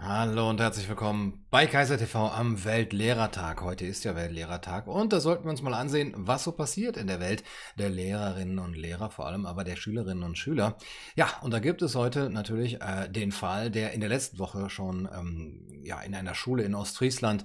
Hallo und herzlich willkommen bei Kaiser TV am Weltlehrertag. Heute ist ja Weltlehrertag und da sollten wir uns mal ansehen, was so passiert in der Welt der Lehrerinnen und Lehrer, vor allem aber der Schülerinnen und Schüler. Ja, und da gibt es heute natürlich äh, den Fall, der in der letzten Woche schon ähm, ja, in einer Schule in Ostfriesland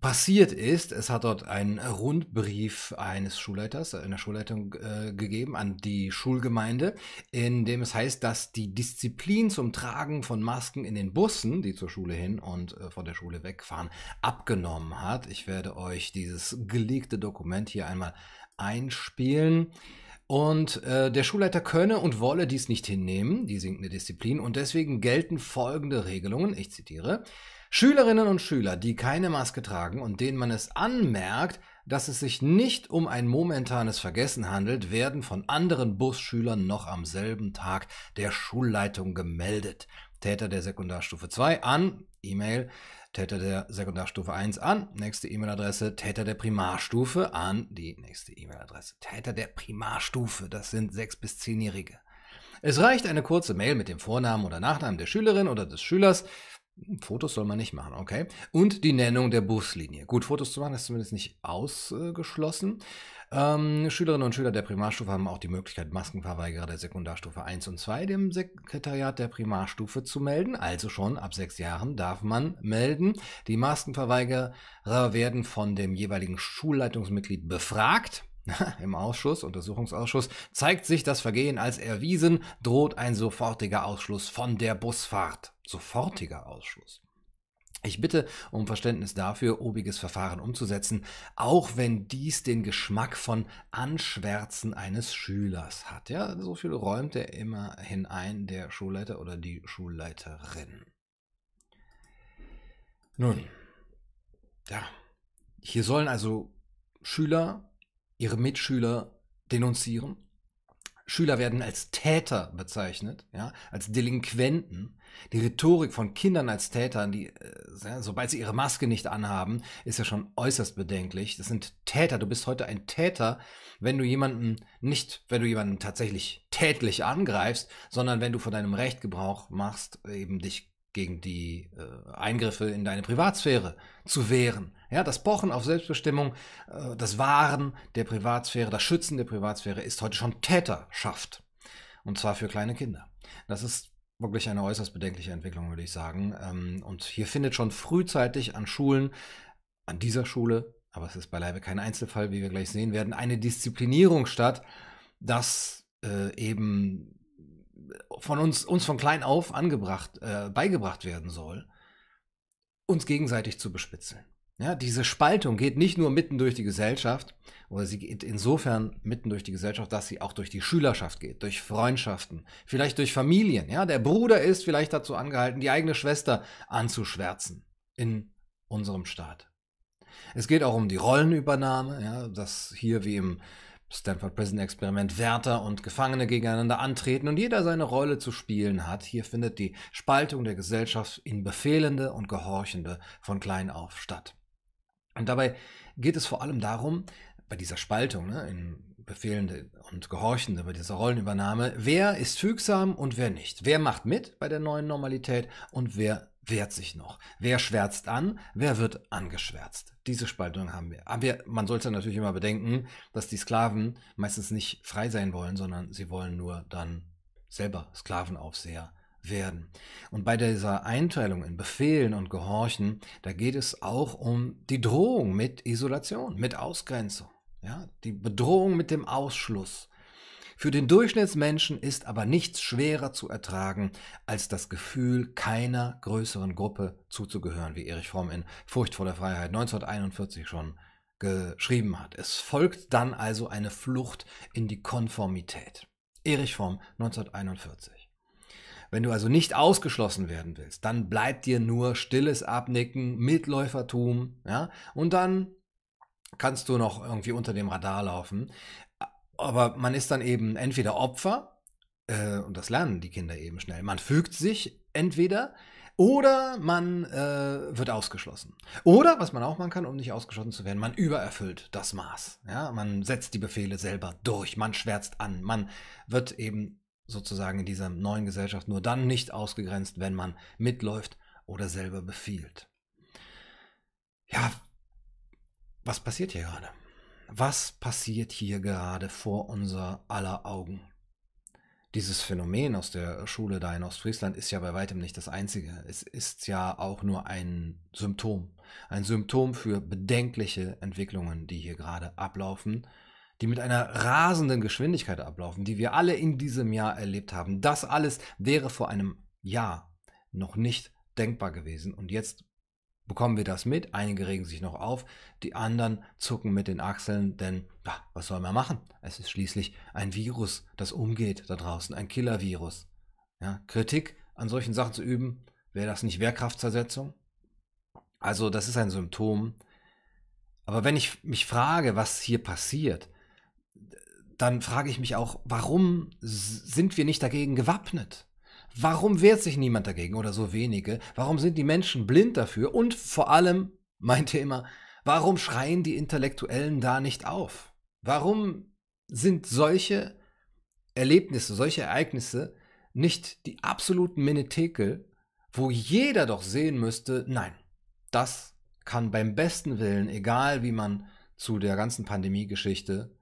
passiert ist, es hat dort einen Rundbrief eines Schulleiters, einer Schulleitung äh, gegeben an die Schulgemeinde, in dem es heißt, dass die Disziplin zum Tragen von Masken in den Bussen, die zur Schule hin und äh, von der Schule wegfahren, abgenommen hat. Ich werde euch dieses gelegte Dokument hier einmal einspielen. Und äh, der Schulleiter könne und wolle dies nicht hinnehmen, die sinkende Disziplin, und deswegen gelten folgende Regelungen, ich zitiere, Schülerinnen und Schüler, die keine Maske tragen und denen man es anmerkt, dass es sich nicht um ein momentanes Vergessen handelt, werden von anderen Busschülern noch am selben Tag der Schulleitung gemeldet. Täter der Sekundarstufe 2 an, E-Mail, Täter der Sekundarstufe 1 an, nächste E-Mail-Adresse, Täter der Primarstufe an, die nächste E-Mail-Adresse. Täter der Primarstufe, das sind 6- bis 10-Jährige. Es reicht eine kurze Mail mit dem Vornamen oder Nachnamen der Schülerin oder des Schülers, Fotos soll man nicht machen, okay. Und die Nennung der Buslinie. Gut, Fotos zu machen ist zumindest nicht ausgeschlossen. Ähm, Schülerinnen und Schüler der Primarstufe haben auch die Möglichkeit, Maskenverweigerer der Sekundarstufe 1 und 2 dem Sekretariat der Primarstufe zu melden. Also schon ab sechs Jahren darf man melden. Die Maskenverweigerer werden von dem jeweiligen Schulleitungsmitglied befragt. Im Ausschuss, Untersuchungsausschuss, zeigt sich das Vergehen als erwiesen, droht ein sofortiger Ausschluss von der Busfahrt. Sofortiger Ausschluss. Ich bitte um Verständnis dafür, obiges Verfahren umzusetzen, auch wenn dies den Geschmack von Anschwärzen eines Schülers hat. Ja, so viel räumt er immerhin ein, der Schulleiter oder die Schulleiterin. Nun, ja, hier sollen also Schüler ihre Mitschüler denunzieren. Schüler werden als Täter bezeichnet, ja, als Delinquenten. Die Rhetorik von Kindern als Tätern, die, äh, sobald sie ihre Maske nicht anhaben, ist ja schon äußerst bedenklich. Das sind Täter. Du bist heute ein Täter, wenn du jemanden nicht, wenn du jemanden tatsächlich tätlich angreifst, sondern wenn du von deinem Recht Gebrauch machst, eben dich gegen die äh, Eingriffe in deine Privatsphäre zu wehren. Ja, das Pochen auf Selbstbestimmung, äh, das Wahren der Privatsphäre, das Schützen der Privatsphäre ist heute schon Täterschaft. Und zwar für kleine Kinder. Das ist wirklich eine äußerst bedenkliche Entwicklung, würde ich sagen. Ähm, und hier findet schon frühzeitig an Schulen, an dieser Schule, aber es ist beileibe kein Einzelfall, wie wir gleich sehen werden, eine Disziplinierung statt, dass äh, eben von uns, uns von klein auf angebracht, äh, beigebracht werden soll, uns gegenseitig zu bespitzeln. Ja, diese Spaltung geht nicht nur mitten durch die Gesellschaft, oder sie geht insofern mitten durch die Gesellschaft, dass sie auch durch die Schülerschaft geht, durch Freundschaften, vielleicht durch Familien. Ja, der Bruder ist vielleicht dazu angehalten, die eigene Schwester anzuschwärzen in unserem Staat. Es geht auch um die Rollenübernahme, ja, dass hier wie im Stanford Prison Experiment Wärter und Gefangene gegeneinander antreten und jeder seine Rolle zu spielen hat. Hier findet die Spaltung der Gesellschaft in Befehlende und Gehorchende von klein auf statt. Und dabei geht es vor allem darum, bei dieser Spaltung ne, in Befehlende und Gehorchende, bei dieser Rollenübernahme, wer ist fügsam und wer nicht. Wer macht mit bei der neuen Normalität und wer wehrt sich noch. Wer schwärzt an, wer wird angeschwärzt. Diese Spaltung haben wir. Aber man sollte natürlich immer bedenken, dass die Sklaven meistens nicht frei sein wollen, sondern sie wollen nur dann selber Sklavenaufseher werden. Und bei dieser Einteilung in Befehlen und Gehorchen, da geht es auch um die Drohung mit Isolation, mit Ausgrenzung. Ja, die Bedrohung mit dem Ausschluss. Für den Durchschnittsmenschen ist aber nichts schwerer zu ertragen als das Gefühl, keiner größeren Gruppe zuzugehören, wie Erich Fromm in Furchtvoller Freiheit 1941 schon geschrieben hat. Es folgt dann also eine Flucht in die Konformität. Erich Fromm 1941. Wenn du also nicht ausgeschlossen werden willst, dann bleibt dir nur stilles Abnicken, Mitläufertum, ja, und dann kannst du noch irgendwie unter dem Radar laufen aber man ist dann eben entweder Opfer, äh, und das lernen die Kinder eben schnell. Man fügt sich entweder oder man äh, wird ausgeschlossen. Oder, was man auch machen kann, um nicht ausgeschlossen zu werden, man übererfüllt das Maß. Ja? Man setzt die Befehle selber durch, man schwärzt an, man wird eben sozusagen in dieser neuen Gesellschaft nur dann nicht ausgegrenzt, wenn man mitläuft oder selber befiehlt. Ja, was passiert hier gerade? Was passiert hier gerade vor unser aller Augen? Dieses Phänomen aus der Schule da in Ostfriesland ist ja bei weitem nicht das einzige. Es ist ja auch nur ein Symptom. Ein Symptom für bedenkliche Entwicklungen, die hier gerade ablaufen, die mit einer rasenden Geschwindigkeit ablaufen, die wir alle in diesem Jahr erlebt haben. Das alles wäre vor einem Jahr noch nicht denkbar gewesen. Und jetzt bekommen wir das mit. Einige regen sich noch auf, die anderen zucken mit den Achseln, denn ja, was soll man machen? Es ist schließlich ein Virus, das umgeht da draußen, ein Killer-Virus. Ja, Kritik an solchen Sachen zu üben, wäre das nicht Wehrkraftzersetzung? Also das ist ein Symptom. Aber wenn ich mich frage, was hier passiert, dann frage ich mich auch, warum sind wir nicht dagegen gewappnet? Warum wehrt sich niemand dagegen oder so wenige? Warum sind die Menschen blind dafür? Und vor allem, meint ihr immer, warum schreien die Intellektuellen da nicht auf? Warum sind solche Erlebnisse, solche Ereignisse nicht die absoluten Menetekel, wo jeder doch sehen müsste, nein, das kann beim besten Willen, egal wie man zu der ganzen Pandemie-Geschichte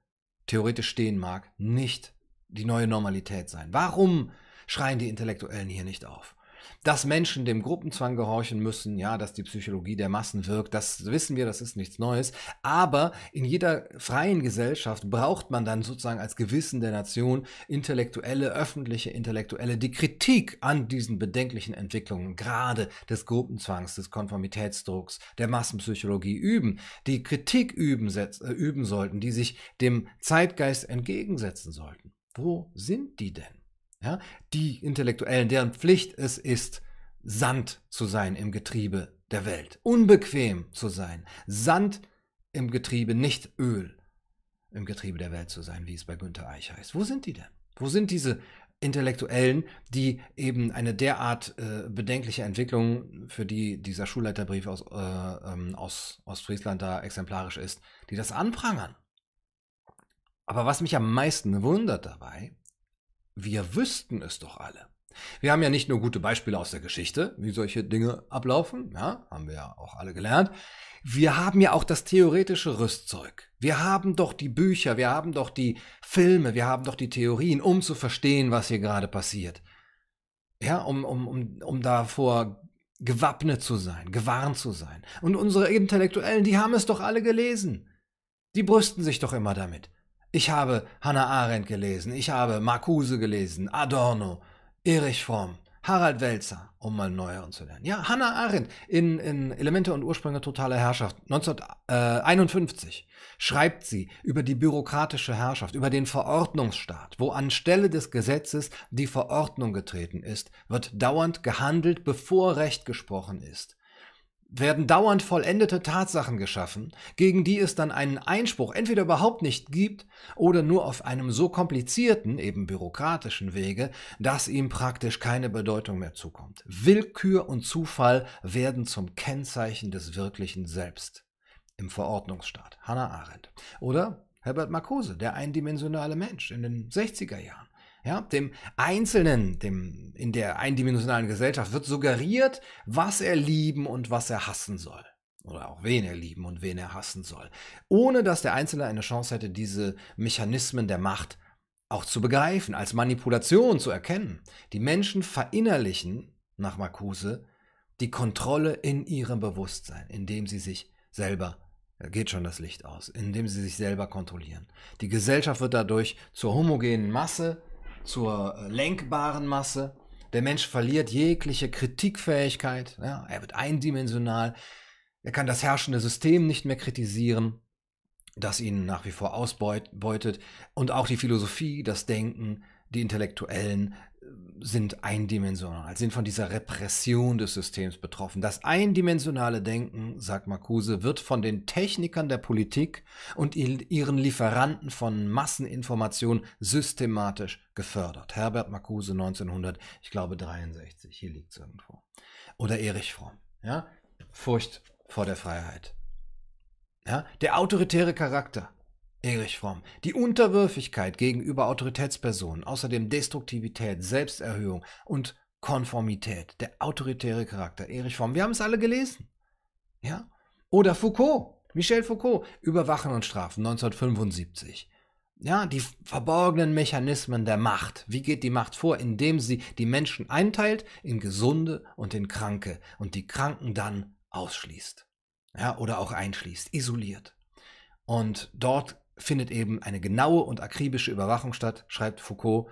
theoretisch stehen mag, nicht die neue Normalität sein. Warum schreien die Intellektuellen hier nicht auf. Dass Menschen dem Gruppenzwang gehorchen müssen, ja, dass die Psychologie der Massen wirkt, das wissen wir, das ist nichts Neues. Aber in jeder freien Gesellschaft braucht man dann sozusagen als Gewissen der Nation intellektuelle, öffentliche Intellektuelle, die Kritik an diesen bedenklichen Entwicklungen, gerade des Gruppenzwangs, des Konformitätsdrucks, der Massenpsychologie üben, die Kritik üben, äh, üben sollten, die sich dem Zeitgeist entgegensetzen sollten. Wo sind die denn? Ja? Die Intellektuellen, deren Pflicht es ist, Sand zu sein im Getriebe der Welt, unbequem zu sein, Sand im Getriebe, nicht Öl im Getriebe der Welt zu sein, wie es bei Günter Eich heißt. Wo sind die denn? Wo sind diese Intellektuellen, die eben eine derart äh, bedenkliche Entwicklung, für die dieser Schulleiterbrief aus, äh, ähm, aus Ostfriesland da exemplarisch ist, die das anprangern? Aber was mich am meisten wundert dabei, wir wüssten es doch alle. Wir haben ja nicht nur gute Beispiele aus der Geschichte, wie solche Dinge ablaufen, ja, haben wir ja auch alle gelernt. Wir haben ja auch das theoretische Rüstzeug. Wir haben doch die Bücher, wir haben doch die Filme, wir haben doch die Theorien, um zu verstehen, was hier gerade passiert. Ja, um, um, um, um davor gewappnet zu sein, gewarnt zu sein. Und unsere Intellektuellen, die haben es doch alle gelesen. Die brüsten sich doch immer damit. Ich habe Hannah Arendt gelesen, ich habe Marcuse gelesen, Adorno, Erich Fromm, Harald Welzer, um mal neueren zu lernen. Ja, Hannah Arendt in, in Elemente und Ursprünge totaler Herrschaft 1951 schreibt sie über die bürokratische Herrschaft, über den Verordnungsstaat, wo anstelle des Gesetzes die Verordnung getreten ist, wird dauernd gehandelt, bevor Recht gesprochen ist werden dauernd vollendete Tatsachen geschaffen, gegen die es dann einen Einspruch entweder überhaupt nicht gibt oder nur auf einem so komplizierten, eben bürokratischen Wege, dass ihm praktisch keine Bedeutung mehr zukommt. Willkür und Zufall werden zum Kennzeichen des wirklichen Selbst im Verordnungsstaat. Hannah Arendt. Oder Herbert Marcuse, der eindimensionale Mensch in den 60er Jahren. Ja, dem Einzelnen, dem, in der eindimensionalen Gesellschaft wird suggeriert, was er lieben und was er hassen soll. Oder auch wen er lieben und wen er hassen soll. Ohne dass der Einzelne eine Chance hätte, diese Mechanismen der Macht auch zu begreifen, als Manipulation zu erkennen. Die Menschen verinnerlichen, nach Marcuse, die Kontrolle in ihrem Bewusstsein, indem sie sich selber da geht schon das Licht aus, indem sie sich selber kontrollieren. Die Gesellschaft wird dadurch zur homogenen Masse, zur äh, lenkbaren Masse. Der Mensch verliert jegliche Kritikfähigkeit. Ja, er wird eindimensional. Er kann das herrschende System nicht mehr kritisieren, das ihn nach wie vor ausbeutet. Und auch die Philosophie, das Denken, die Intellektuellen sind eindimensional, sind von dieser Repression des Systems betroffen. Das eindimensionale Denken, sagt Marcuse, wird von den Technikern der Politik und ihren Lieferanten von Masseninformation systematisch gefördert. Herbert Marcuse 1900, ich glaube 63, hier liegt es irgendwo. Oder Erich Fromm, ja? Furcht vor der Freiheit. Ja? Der autoritäre Charakter, Erich Fromm. Die Unterwürfigkeit gegenüber Autoritätspersonen, außerdem Destruktivität, Selbsterhöhung und Konformität, der autoritäre Charakter, Erich Fromm. Wir haben es alle gelesen. Ja? Oder Foucault, Michel Foucault, Überwachen und Strafen 1975. Ja, die verborgenen Mechanismen der Macht. Wie geht die Macht vor? Indem sie die Menschen einteilt in Gesunde und in Kranke und die Kranken dann ausschließt. Ja, oder auch einschließt, isoliert. Und dort findet eben eine genaue und akribische Überwachung statt, schreibt Foucault.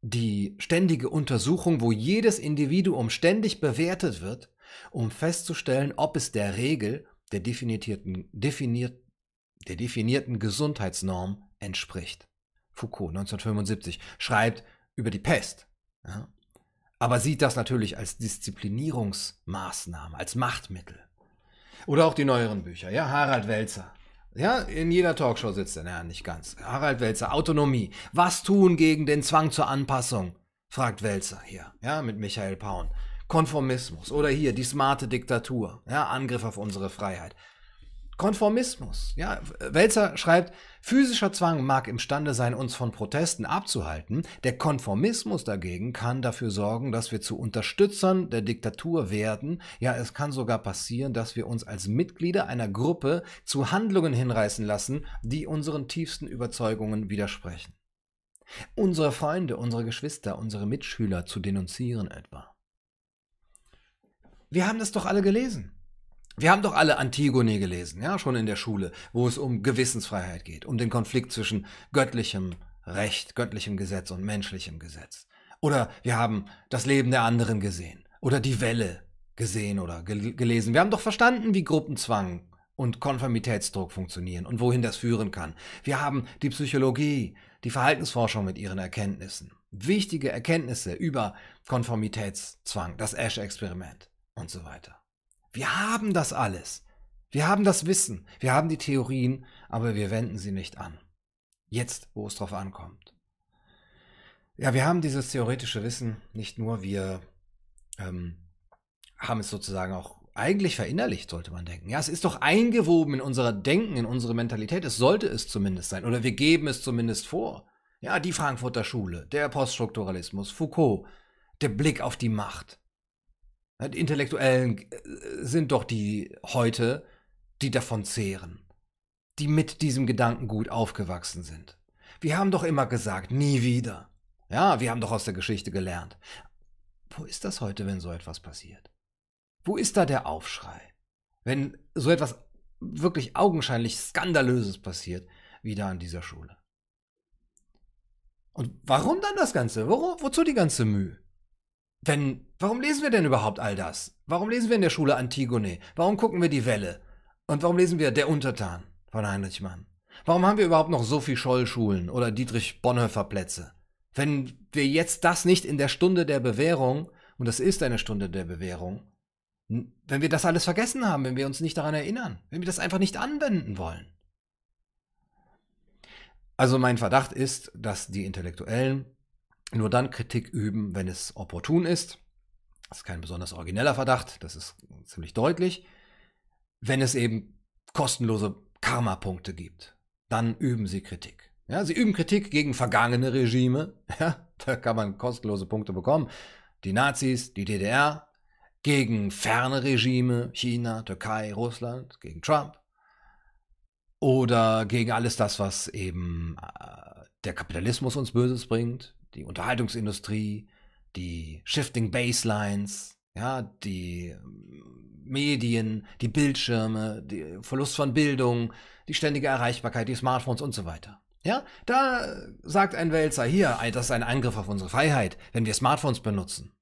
Die ständige Untersuchung, wo jedes Individuum ständig bewertet wird, um festzustellen, ob es der Regel der definierten, definiert, der definierten Gesundheitsnorm entspricht. Foucault 1975 schreibt über die Pest, ja, aber sieht das natürlich als Disziplinierungsmaßnahme, als Machtmittel. Oder auch die neueren Bücher, ja, Harald Welzer. Ja, in jeder Talkshow sitzt er, ja, nicht ganz. Harald Welzer, Autonomie. Was tun gegen den Zwang zur Anpassung? fragt Welzer hier, ja, mit Michael Paun. Konformismus oder hier die smarte Diktatur, ja, Angriff auf unsere Freiheit. Konformismus. Ja, Welzer schreibt, physischer Zwang mag imstande sein, uns von Protesten abzuhalten. Der Konformismus dagegen kann dafür sorgen, dass wir zu Unterstützern der Diktatur werden. Ja, es kann sogar passieren, dass wir uns als Mitglieder einer Gruppe zu Handlungen hinreißen lassen, die unseren tiefsten Überzeugungen widersprechen. Unsere Freunde, unsere Geschwister, unsere Mitschüler zu denunzieren etwa. Wir haben das doch alle gelesen. Wir haben doch alle Antigone gelesen, ja, schon in der Schule, wo es um Gewissensfreiheit geht, um den Konflikt zwischen göttlichem Recht, göttlichem Gesetz und menschlichem Gesetz. Oder wir haben das Leben der anderen gesehen oder die Welle gesehen oder gel gelesen. Wir haben doch verstanden, wie Gruppenzwang und Konformitätsdruck funktionieren und wohin das führen kann. Wir haben die Psychologie, die Verhaltensforschung mit ihren Erkenntnissen. Wichtige Erkenntnisse über Konformitätszwang, das Ash-Experiment und so weiter. Wir haben das alles. Wir haben das Wissen, wir haben die Theorien, aber wir wenden sie nicht an. Jetzt, wo es drauf ankommt. Ja, wir haben dieses theoretische Wissen nicht nur, wir ähm, haben es sozusagen auch eigentlich verinnerlicht, sollte man denken. Ja, es ist doch eingewoben in unser Denken, in unsere Mentalität. Es sollte es zumindest sein. Oder wir geben es zumindest vor. Ja, die Frankfurter Schule, der Poststrukturalismus, Foucault, der Blick auf die Macht. Die Intellektuellen äh, sind doch die heute, die davon zehren, die mit diesem Gedankengut aufgewachsen sind. Wir haben doch immer gesagt, nie wieder. Ja, wir haben doch aus der Geschichte gelernt. Wo ist das heute, wenn so etwas passiert? Wo ist da der Aufschrei? Wenn so etwas wirklich augenscheinlich Skandalöses passiert, wie da an dieser Schule. Und warum dann das Ganze? Wo, wozu die ganze Mühe? Wenn, warum lesen wir denn überhaupt all das? Warum lesen wir in der Schule Antigone? Warum gucken wir die Welle? Und warum lesen wir Der Untertan von Heinrich Mann? Warum haben wir überhaupt noch Sophie Scholl-Schulen oder Dietrich Bonhoeffer Plätze? Wenn wir jetzt das nicht in der Stunde der Bewährung, und das ist eine Stunde der Bewährung, wenn wir das alles vergessen haben, wenn wir uns nicht daran erinnern, wenn wir das einfach nicht anwenden wollen. Also mein Verdacht ist, dass die Intellektuellen nur dann Kritik üben, wenn es opportun ist. Das ist kein besonders origineller Verdacht, das ist ziemlich deutlich. Wenn es eben kostenlose Karma-Punkte gibt, dann üben sie Kritik. Ja, sie üben Kritik gegen vergangene Regime. Ja, da kann man kostenlose Punkte bekommen. Die Nazis, die DDR, gegen ferne Regime, China, Türkei, Russland, gegen Trump. Oder gegen alles das, was eben äh, der Kapitalismus uns Böses bringt, die Unterhaltungsindustrie, die Shifting Baselines, ja, die ähm, Medien, die Bildschirme, der Verlust von Bildung, die ständige Erreichbarkeit, die Smartphones und so weiter. Ja, da sagt ein Wälzer, hier, das ist ein Angriff auf unsere Freiheit, wenn wir Smartphones benutzen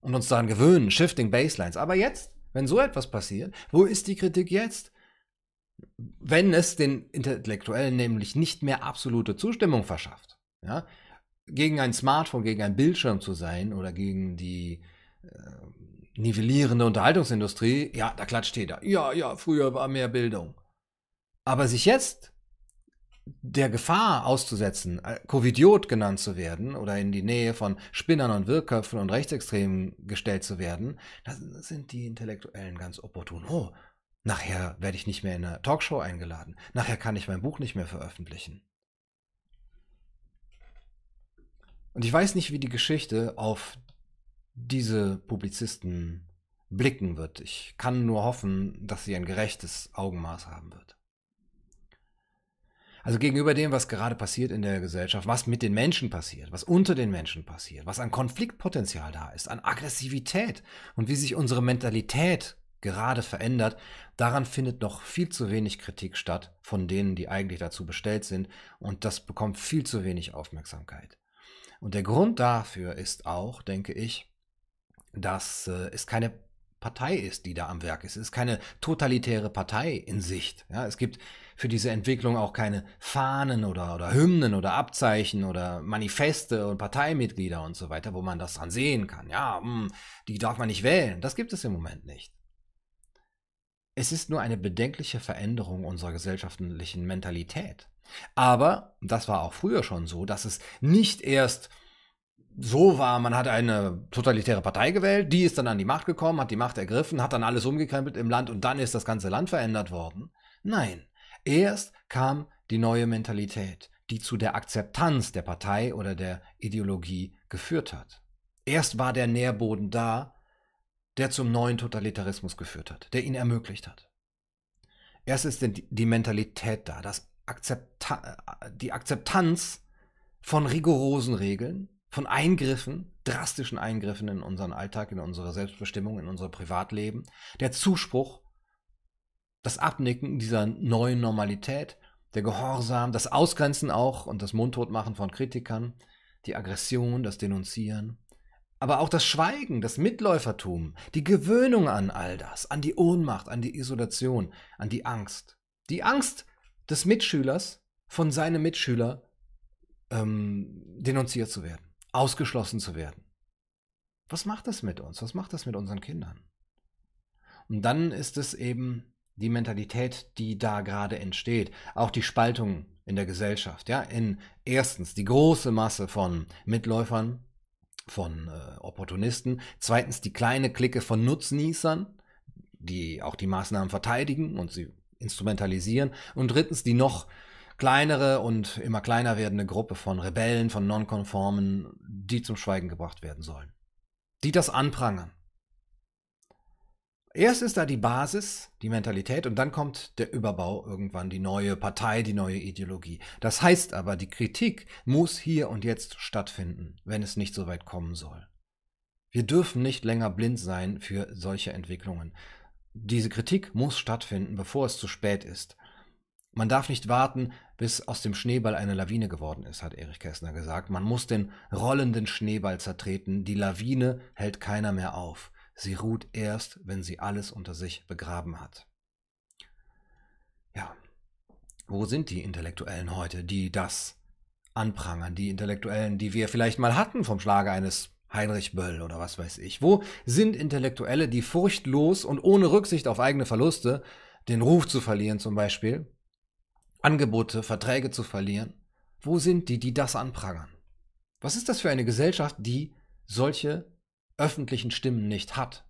und uns daran gewöhnen, Shifting Baselines. Aber jetzt, wenn so etwas passiert, wo ist die Kritik jetzt? Wenn es den Intellektuellen nämlich nicht mehr absolute Zustimmung verschafft, ja, gegen ein Smartphone, gegen einen Bildschirm zu sein oder gegen die äh, nivellierende Unterhaltungsindustrie, ja, da klatscht jeder. Ja, ja, früher war mehr Bildung. Aber sich jetzt der Gefahr auszusetzen, äh, Covidiot genannt zu werden oder in die Nähe von Spinnern und Wirrköpfen und Rechtsextremen gestellt zu werden, da sind die Intellektuellen ganz opportun. Oh, nachher werde ich nicht mehr in eine Talkshow eingeladen. Nachher kann ich mein Buch nicht mehr veröffentlichen. Und ich weiß nicht, wie die Geschichte auf diese Publizisten blicken wird. Ich kann nur hoffen, dass sie ein gerechtes Augenmaß haben wird. Also gegenüber dem, was gerade passiert in der Gesellschaft, was mit den Menschen passiert, was unter den Menschen passiert, was an Konfliktpotenzial da ist, an Aggressivität und wie sich unsere Mentalität gerade verändert, daran findet noch viel zu wenig Kritik statt von denen, die eigentlich dazu bestellt sind und das bekommt viel zu wenig Aufmerksamkeit. Und der Grund dafür ist auch, denke ich, dass äh, es keine Partei ist, die da am Werk ist. Es ist keine totalitäre Partei in Sicht. Ja, es gibt für diese Entwicklung auch keine Fahnen oder, oder Hymnen oder Abzeichen oder Manifeste und Parteimitglieder und so weiter, wo man das dran sehen kann. Ja, hm, die darf man nicht wählen. Das gibt es im Moment nicht. Es ist nur eine bedenkliche Veränderung unserer gesellschaftlichen Mentalität. Aber das war auch früher schon so, dass es nicht erst so war, man hat eine totalitäre Partei gewählt, die ist dann an die Macht gekommen, hat die Macht ergriffen, hat dann alles umgekrempelt im Land und dann ist das ganze Land verändert worden. Nein, erst kam die neue Mentalität, die zu der Akzeptanz der Partei oder der Ideologie geführt hat. Erst war der Nährboden da, der zum neuen Totalitarismus geführt hat, der ihn ermöglicht hat. Erst ist die Mentalität da, das Akzepta die Akzeptanz von rigorosen Regeln, von Eingriffen, drastischen Eingriffen in unseren Alltag, in unsere Selbstbestimmung, in unser Privatleben, der Zuspruch, das Abnicken dieser neuen Normalität, der Gehorsam, das Ausgrenzen auch und das Mundtotmachen von Kritikern, die Aggression, das Denunzieren, aber auch das Schweigen, das Mitläufertum, die Gewöhnung an all das, an die Ohnmacht, an die Isolation, an die Angst. Die Angst des Mitschülers, von seinem Mitschüler ähm, denunziert zu werden ausgeschlossen zu werden. Was macht das mit uns? Was macht das mit unseren Kindern? Und dann ist es eben die Mentalität, die da gerade entsteht, auch die Spaltung in der Gesellschaft, ja, in erstens die große Masse von Mitläufern, von äh, Opportunisten, zweitens die kleine Clique von Nutznießern, die auch die Maßnahmen verteidigen und sie instrumentalisieren und drittens die noch kleinere und immer kleiner werdende Gruppe von Rebellen, von Nonkonformen, die zum Schweigen gebracht werden sollen. Die das anprangern. Erst ist da die Basis, die Mentalität, und dann kommt der Überbau, irgendwann die neue Partei, die neue Ideologie. Das heißt aber, die Kritik muss hier und jetzt stattfinden, wenn es nicht so weit kommen soll. Wir dürfen nicht länger blind sein für solche Entwicklungen. Diese Kritik muss stattfinden, bevor es zu spät ist. Man darf nicht warten, bis aus dem Schneeball eine Lawine geworden ist, hat Erich Kästner gesagt. Man muss den rollenden Schneeball zertreten. Die Lawine hält keiner mehr auf. Sie ruht erst, wenn sie alles unter sich begraben hat. Ja, wo sind die Intellektuellen heute, die das anprangern? Die Intellektuellen, die wir vielleicht mal hatten vom Schlage eines Heinrich Böll oder was weiß ich. Wo sind Intellektuelle, die furchtlos und ohne Rücksicht auf eigene Verluste, den Ruf zu verlieren zum Beispiel, Angebote, Verträge zu verlieren? Wo sind die, die das anprangern? Was ist das für eine Gesellschaft, die solche öffentlichen Stimmen nicht hat?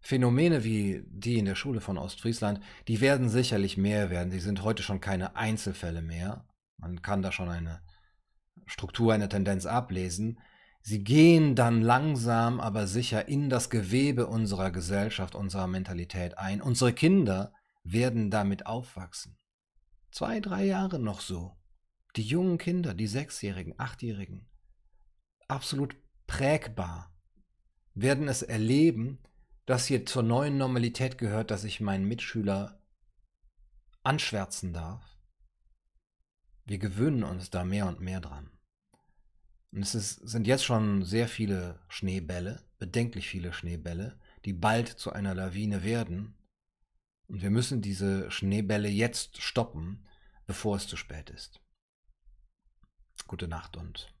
Phänomene wie die in der Schule von Ostfriesland, die werden sicherlich mehr werden. Sie sind heute schon keine Einzelfälle mehr. Man kann da schon eine Struktur, eine Tendenz ablesen. Sie gehen dann langsam, aber sicher in das Gewebe unserer Gesellschaft, unserer Mentalität ein. Unsere Kinder werden damit aufwachsen zwei, drei Jahre noch so. Die jungen Kinder, die Sechsjährigen, Achtjährigen, absolut prägbar, werden es erleben, dass hier zur neuen Normalität gehört, dass ich meinen Mitschüler anschwärzen darf. Wir gewöhnen uns da mehr und mehr dran. Und es ist, sind jetzt schon sehr viele Schneebälle, bedenklich viele Schneebälle, die bald zu einer Lawine werden, und wir müssen diese Schneebälle jetzt stoppen, bevor es zu spät ist. Gute Nacht und